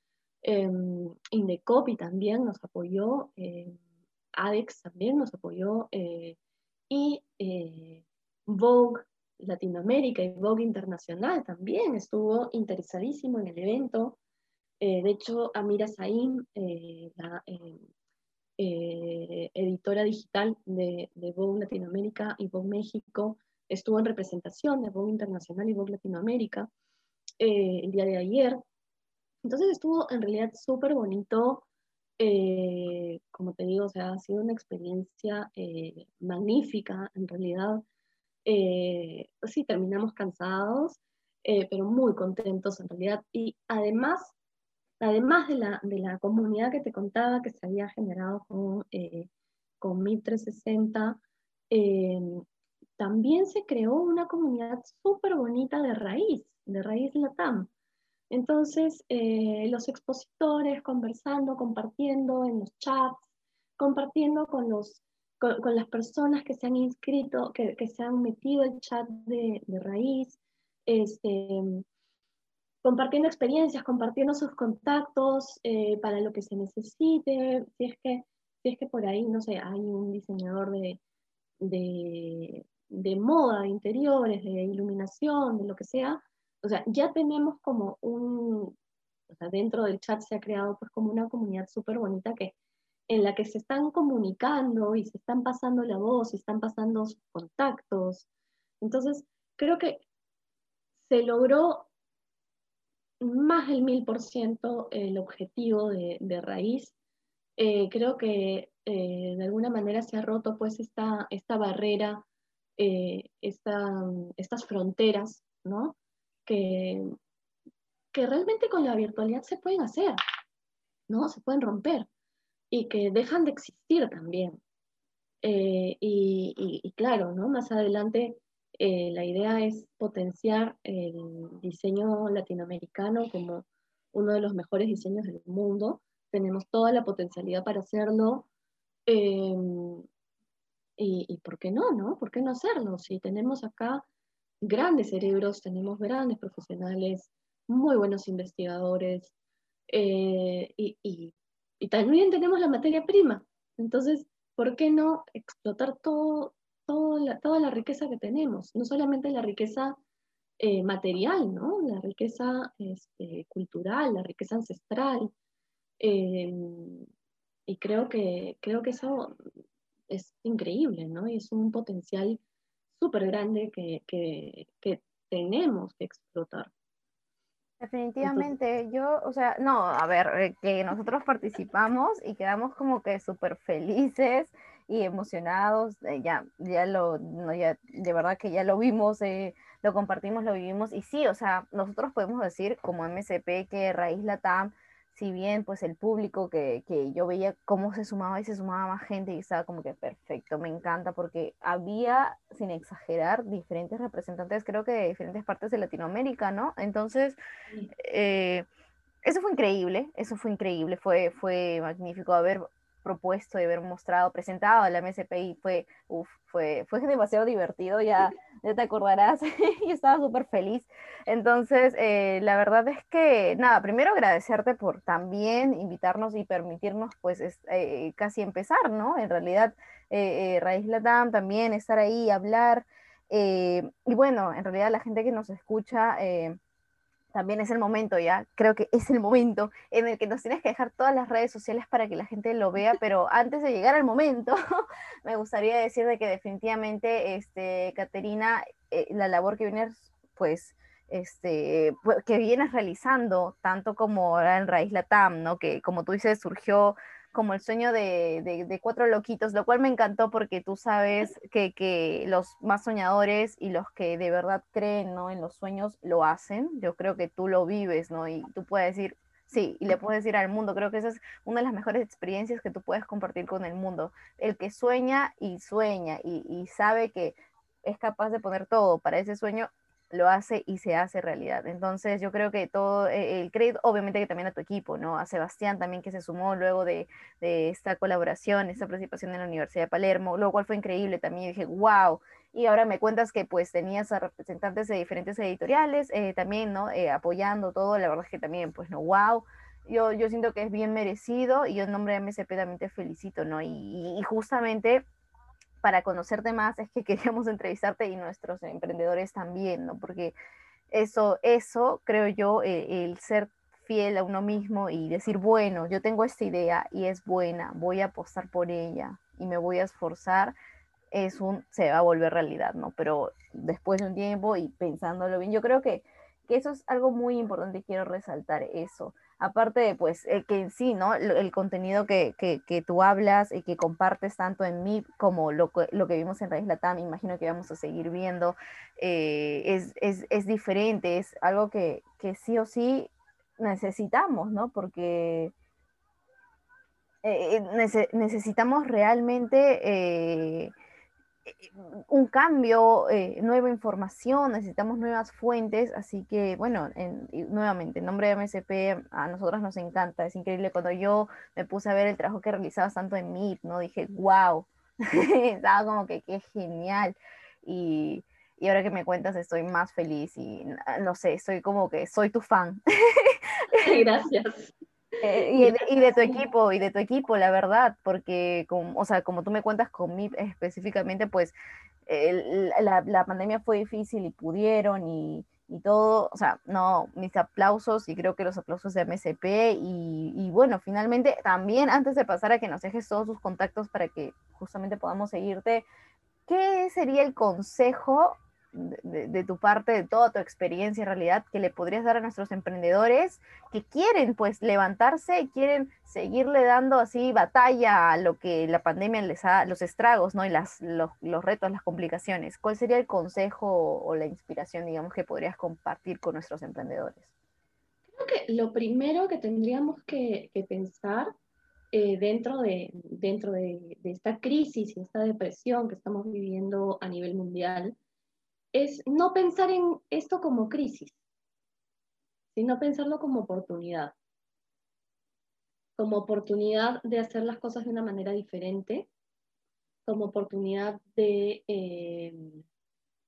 Eh, Indecopi también nos apoyó. Em, ADEX también nos apoyó. y Vogue Latinoamérica y Vogue Internacional también estuvo interesadísimo en el evento. Eh, de hecho, Amira Saim, eh, la eh, editora digital de, de Vogue Latinoamérica y Vogue México, estuvo en representación de Vogue Internacional y Vogue Latinoamérica el día de ayer. Entonces estuvo en realidad súper bonito. como te digo, o sea, ha sido una experiencia magnífica, en realidad. sí, terminamos cansados, pero muy contentos en realidad. Y además además de la, de la comunidad que te contaba que se había generado con, eh, con 1360, em, también se creó una comunidad súper bonita de raíz, de raíz latam. Entonces, eh, los expositores conversando, compartiendo en los chats, compartiendo con, los, con, las personas que se han inscrito, que, que se han metido el chat de, de raíz, este, compartiendo experiencias, compartiendo sus contactos eh, para lo que se necesite, si es que, si es que por ahí, no sé, hay un diseñador de, de, de moda, de interiores, de iluminación, de lo que sea, o sea, ya tenemos como un, o sea, dentro del chat se ha creado pues como una comunidad súper bonita que en la que se están comunicando y se están pasando la voz, se están pasando sus contactos. Entonces, creo que se logró más del mil por ciento el objetivo de, raíz. Eh, creo que eh, de alguna manera se ha roto pues esta, esta barrera, eh, estas fronteras, ¿no? Que, que realmente con la virtualidad se pueden hacer, ¿no? Se pueden romper y que dejan de existir también. y, y, claro, ¿no? Más adelante eh, la idea es potenciar el diseño latinoamericano como uno de los mejores diseños del mundo. Tenemos toda la potencialidad para hacerlo. Em, y, por qué no, no? ¿Por qué no hacerlo? Si tenemos acá grandes cerebros, tenemos grandes profesionales, muy buenos investigadores, eh, y, y, también tenemos la materia prima. Entonces, ¿por qué no explotar todo, toda la, riqueza que tenemos, no solamente la riqueza eh, material, ¿no? la riqueza este, cultural, la riqueza ancestral. Em, y creo que, creo que eso es increíble, ¿no? Y es un potencial súper grande que, que, que tenemos que explotar. Definitivamente, yo, o sea, no, a ver, eh, que nosotros participamos y quedamos como que súper felices y emocionados, eh, ya, ya lo, no, ya, de verdad que ya lo vimos, eh, lo compartimos, lo vivimos, y sí, o sea, nosotros podemos decir como MSP que Raíz Latam si bien pues el público que, que, yo veía cómo se sumaba y se sumaba más gente y estaba como que perfecto, me encanta porque había, sin exagerar, diferentes representantes, creo que de diferentes partes de Latinoamérica, ¿no? Entonces, eh, eso fue increíble, eso fue increíble, fue, fue magnífico haber propuesto y haber mostrado, presentado a la MSP y fue, uf, fue, fue demasiado divertido, ya, te acordarás, y estaba súper feliz. Entonces, eh, la verdad es que, nada, primero agradecerte por también invitarnos y permitirnos, pues, eh, casi empezar, ¿no? En realidad, eh, eh Raíz Latam también, estar ahí, hablar, y bueno, en realidad la gente que nos escucha también es el momento ya, creo que es el momento en el que nos tienes que dejar todas las redes sociales para que la gente lo vea, pero antes de llegar al momento, me gustaría decir de que definitivamente, este, Caterina, eh, la labor que vienes, pues, este, que vienes realizando, tanto como en Raíz Latam, ¿no? Que como tú dices, surgió como el sueño de, cuatro loquitos, lo cual me encantó porque tú sabes que, los más soñadores y los que de verdad creen ¿no? en los sueños lo hacen. Yo creo que tú lo vives, ¿no? Y tú puedes decir, sí, y le puedes decir al mundo, creo que esa es una de las mejores experiencias que tú puedes compartir con el mundo. El que sueña y sueña y, y sabe que es capaz de poner todo para ese sueño, lo hace y se hace realidad. Entonces yo creo que todo eh, el crédito, obviamente que también a tu equipo, ¿no? A Sebastián también que se sumó luego de, esta colaboración, esta participación en la Universidad de Palermo, lo cual fue increíble también. dije, wow. Y ahora me cuentas que pues tenías a representantes de diferentes editoriales eh, también, ¿no? Eh, apoyando todo, la verdad es que también, pues, no, wow. Yo, yo siento que es bien merecido y yo en nombre de MSP también te felicito, ¿no? y justamente para conocerte más es que queríamos entrevistarte y nuestros emprendedores también, ¿no? Porque eso, eso creo yo, eh, el ser fiel a uno mismo y decir, bueno, yo tengo esta idea y es buena, voy a apostar por ella y me voy a esforzar, es un, se va a volver realidad, ¿no? Pero después de un tiempo y pensándolo bien, yo creo que, que eso es algo muy importante y quiero resaltar eso aparte de pues eh, que en sí, ¿no? El, contenido que, que, tú hablas y que compartes tanto en mí como lo, lo que vimos en Raíz Latam, imagino que vamos a seguir viendo, eh, es, es, es, diferente, es algo que, que, sí o sí necesitamos, ¿no? Porque eh, necesitamos realmente un cambio, eh, nueva información, necesitamos nuevas fuentes, así que bueno, nuevamente, en nombre de MSP, a nosotros nos encanta, es increíble cuando yo me puse a ver el trabajo que realizabas tanto en Meet, ¿no? Dije, wow, estaba como que qué genial, y, y ahora que me cuentas estoy más feliz y no sé, estoy como que soy tu fan. Gracias. Eh, y, de, tu equipo, y de tu equipo, la verdad, porque, como, o sea, como tú me cuentas con mí específicamente, pues la, la, pandemia fue difícil y pudieron y, y, todo, o sea, no, mis aplausos y creo que los aplausos de MSP y, y, bueno, finalmente también antes de pasar a que nos dejes todos sus contactos para que justamente podamos seguirte, ¿qué sería el consejo de, tu parte, de toda tu experiencia en realidad, que le podrías dar a nuestros emprendedores que quieren pues levantarse quieren seguirle dando así batalla a lo que la pandemia les ha, los estragos, ¿no? Y las, los, retos, las complicaciones. ¿Cuál sería el consejo o la inspiración, digamos, que podrías compartir con nuestros emprendedores? Creo que lo primero que tendríamos que, pensar eh, dentro, de, dentro de, de, esta crisis y esta depresión que estamos viviendo a nivel mundial es no pensar en esto como crisis, sino pensarlo como oportunidad. Como oportunidad de hacer las cosas de una manera diferente, como oportunidad de, eh,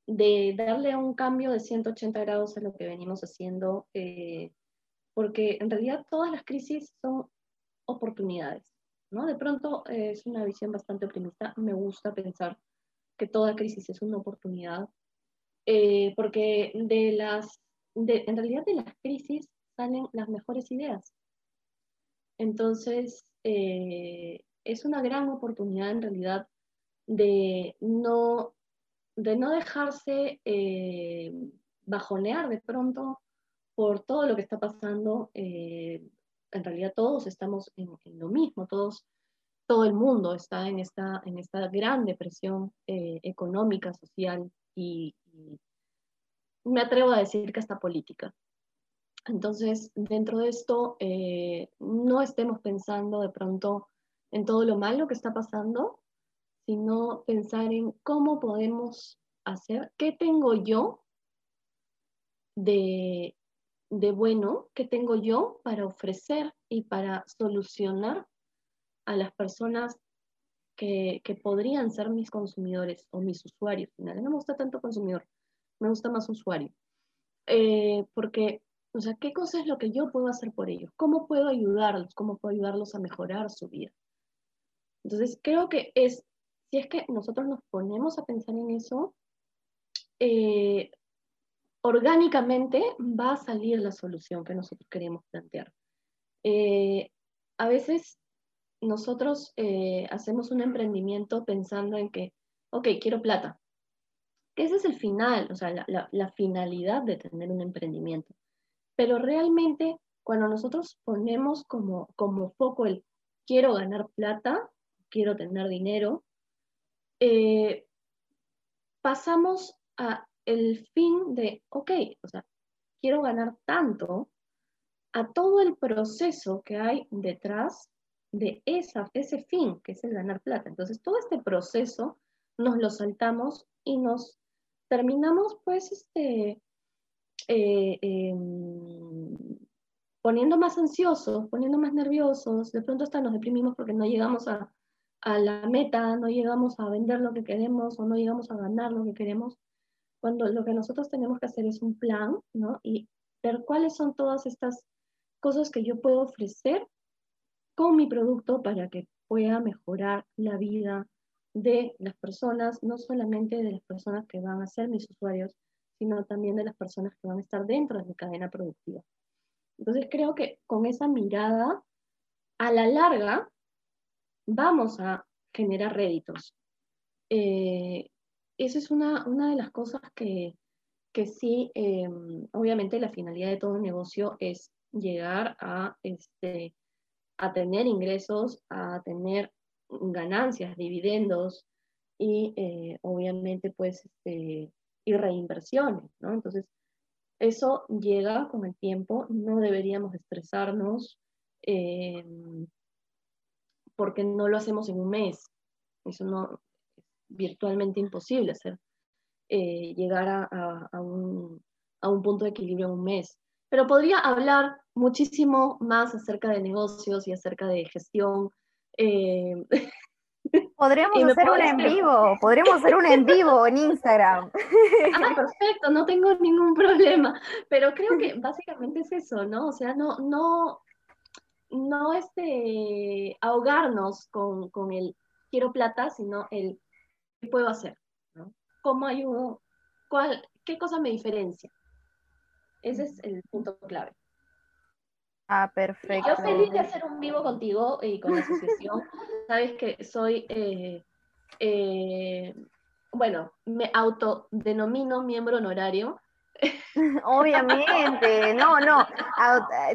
de darle un cambio de 180 grados a lo que venimos haciendo, eh, porque en realidad todas las crisis son oportunidades. ¿no? De pronto eh, es una visión bastante optimista. Me gusta pensar que toda crisis es una oportunidad eh, porque de las, en realidad de las crisis salen las mejores ideas. Entonces, eh, es una gran oportunidad en realidad de no, de no dejarse eh, bajonear de pronto por todo lo que está pasando. Eh, en realidad todos estamos en, lo mismo, todos, todo el mundo está en esta, en esta gran depresión económica, social y, me atrevo a decir que hasta política. Entonces, dentro de esto, eh, no estemos pensando de pronto en todo lo malo que está pasando, sino pensar en cómo podemos hacer, qué tengo yo de, bueno, qué tengo yo para ofrecer y para solucionar a las personas que, podrían ser mis consumidores o mis usuarios. No me gusta tanto consumidor, me gusta más usuario. Eh, porque o sea, ¿qué cosa es lo que yo puedo hacer por ellos? ¿Cómo puedo ayudarlos? ¿Cómo puedo ayudarlos a mejorar su vida? Entonces, creo que es, si es que nosotros nos ponemos a pensar en eso, eh, orgánicamente va a salir la solución que nosotros queremos plantear. Eh, a veces nosotros eh, hacemos un emprendimiento pensando en que, ok, quiero plata. Ese es el final, o sea, la finalidad de tener un emprendimiento. Pero realmente cuando nosotros ponemos como, como foco el quiero ganar plata, quiero tener dinero, eh, pasamos a el fin de, ok, o sea, quiero ganar tanto, a todo el proceso que hay detrás de esa, ese fin, que es el ganar plata. Entonces, todo este proceso nos lo saltamos y nos terminamos, pues, este, eh, em, poniendo más ansiosos, poniendo más nerviosos, de pronto hasta nos deprimimos porque no llegamos a, la meta, no llegamos a vender lo que queremos o no llegamos a ganar lo que queremos, cuando lo que nosotros tenemos que hacer es un plan, ¿no? Y ver cuáles son todas estas cosas que yo puedo ofrecer con mi producto para que pueda mejorar la vida de las personas, no solamente de las personas que van a ser mis usuarios, sino también de las personas que van a estar dentro de mi cadena productiva. Entonces creo que con esa mirada, a la larga, vamos a generar réditos. Eh, esa es una, una, de las cosas que, que sí, em, obviamente la finalidad de todo negocio es llegar a, este, a tener ingresos, a tener ganancias, dividendos y eh, obviamente pues este, y reinversiones, ¿no? Entonces, eso llega con el tiempo, no deberíamos estresarnos eh, porque no lo hacemos en un mes. Eso no es virtualmente imposible hacer, eh, llegar a, un, punto de equilibrio en un mes. Pero podría hablar muchísimo más acerca de negocios y acerca de gestión. Eh, Podríamos hacer un en vivo, podríamos hacer un en vivo en Instagram. Ah, perfecto, no tengo ningún problema, pero creo que básicamente es eso, ¿no? O sea, no, no, no este, ahogarnos con, con el quiero plata, sino el qué puedo hacer, ¿no? ¿Cómo ayudo? ¿Cuál, ¿Qué cosa me diferencia? Ese es el punto clave. Ah, perfecto. Yo feliz de hacer un vivo contigo y con la asociación. Sabes que soy, eh, eh, bueno, me autodenomino miembro honorario Obviamente, no, no,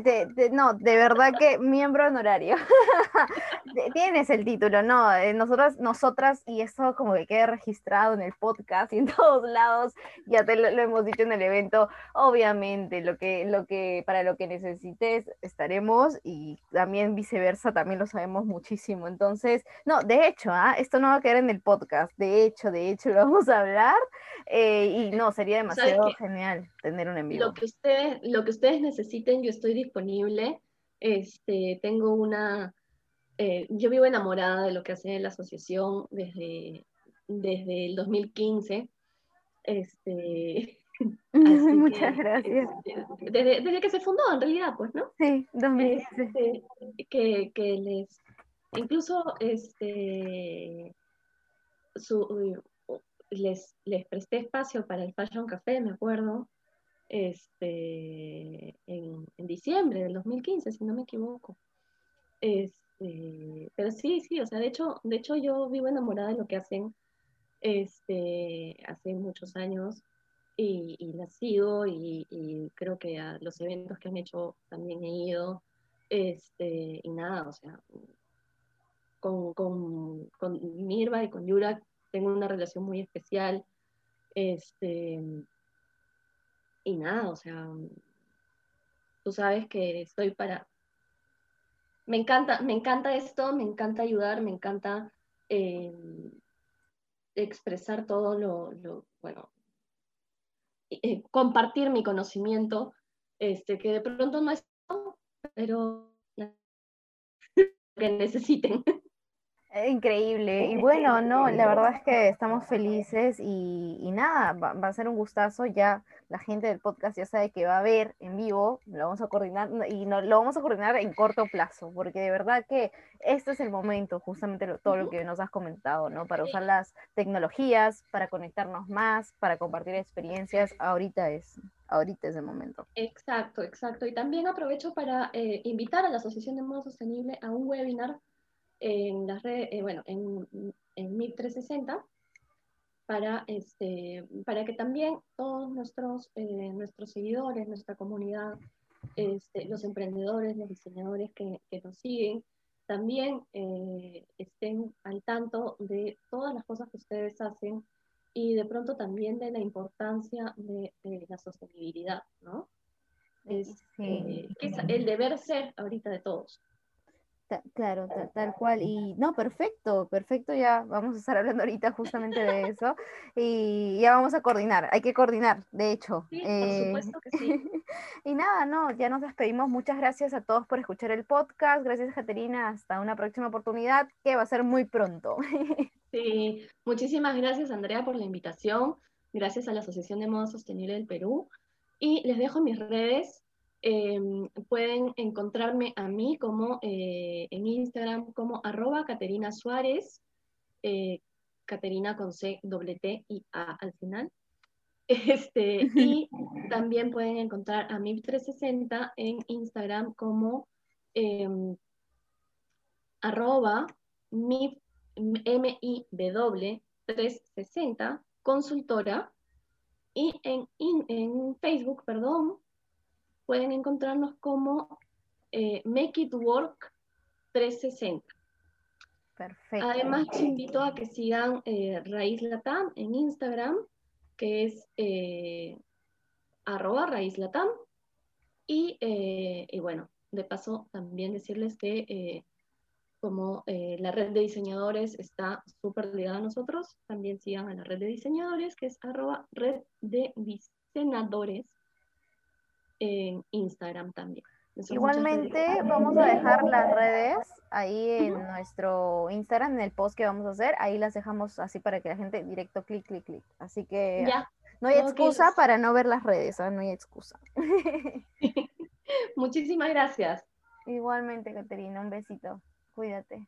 de, no, de verdad que miembro honorario. Tienes el título, no, eh, nosotras, nosotras, y eso como que quede registrado en el podcast y en todos lados, ya te lo, hemos dicho en el evento, obviamente, lo que, lo que, para lo que necesites estaremos y también viceversa, también lo sabemos muchísimo. Entonces, no, de hecho, ¿ah? esto no va a quedar en el podcast, de hecho, de hecho, lo vamos a hablar eh, y no, sería demasiado genial tener un envío. Lo que, ustedes, lo que ustedes necesiten, yo estoy disponible. Este, tengo una, eh, yo vivo enamorada de lo que hace la asociación desde, desde el 2015. Este, Muchas gracias. Desde, desde, que se fundó, en realidad, pues, ¿no? Sí, 2015. Este, que, que les, incluso, este, su, les, les presté espacio para el Fashion Café, me acuerdo, este, en, en, diciembre del 2015, si no me equivoco. Este, pero sí, sí, o sea, de hecho, de hecho yo vivo enamorada de lo que hacen este, hace muchos años y, y la sigo y, y, creo que a los eventos que han hecho también he ido. Este, y nada, o sea, con, con, con Mirva y con Yura tengo una relación muy especial. Este, y nada, o sea, tú sabes que estoy para... Me encanta, me encanta esto, me encanta ayudar, me encanta eh, expresar todo lo, bueno, eh, compartir mi conocimiento, este, que de pronto no es pero que necesiten. Increíble. Y bueno, no, la verdad es que estamos felices y, y nada, va, va, a ser un gustazo. Ya la gente del podcast ya sabe que va a ver en vivo, lo vamos a coordinar y no, lo vamos a coordinar en corto plazo, porque de verdad que este es el momento, justamente lo, todo lo que nos has comentado, ¿no? Para usar las tecnologías, para conectarnos más, para compartir experiencias, ahorita es, ahorita es el momento. Exacto, exacto. Y también aprovecho para eh, invitar a la Asociación de Modo Sostenible a un webinar en las redes, eh, bueno, en, en 1360 para, este, para que también todos nuestros, eh, nuestros seguidores, nuestra comunidad, este, los emprendedores, los diseñadores que, que nos siguen, también eh, estén al tanto de todas las cosas que ustedes hacen y de pronto también de la importancia de, de la sostenibilidad, ¿no? Es, eh, que es el deber ser ahorita de todos claro, tal, cual. Y no, perfecto, perfecto. Ya vamos a estar hablando ahorita justamente de eso. Y ya vamos a coordinar. Hay que coordinar, de hecho. Sí, por eh, supuesto que sí. y nada, no, ya nos despedimos. Muchas gracias a todos por escuchar el podcast. Gracias, Caterina. Hasta una próxima oportunidad que va a ser muy pronto. sí, muchísimas gracias, Andrea, por la invitación. Gracias a la Asociación de Modo Sostenible del Perú. Y les dejo mis redes Em, pueden encontrarme a mí como eh, en Instagram como arroba Caterina Suárez, eh, Caterina con C, doble T y A al final. Este, y también pueden encontrar a MIP360 en Instagram como em, arroba MIP, M-I-W 360 consultora y en, en Facebook, perdón, pueden encontrarnos como eh, Make It Work 360. Perfecto. Además, te invito a que sigan eh, Raíz Latam en Instagram, que es eh, arroba Raíz Latam. Y, y, bueno, de paso también decirles que como la red de diseñadores está súper ligada a nosotros, también sigan a la red de diseñadores, que es arroba red de diseñadores en Instagram también. Igualmente vamos a dejar las redes ahí en nuestro Instagram, en el post que vamos a hacer, ahí las dejamos así para que la gente directo clic, clic, clic. Así que no hay excusa para no ver las redes, ¿ah? no hay excusa. Muchísimas gracias. Igualmente, Caterina, un besito. Cuídate.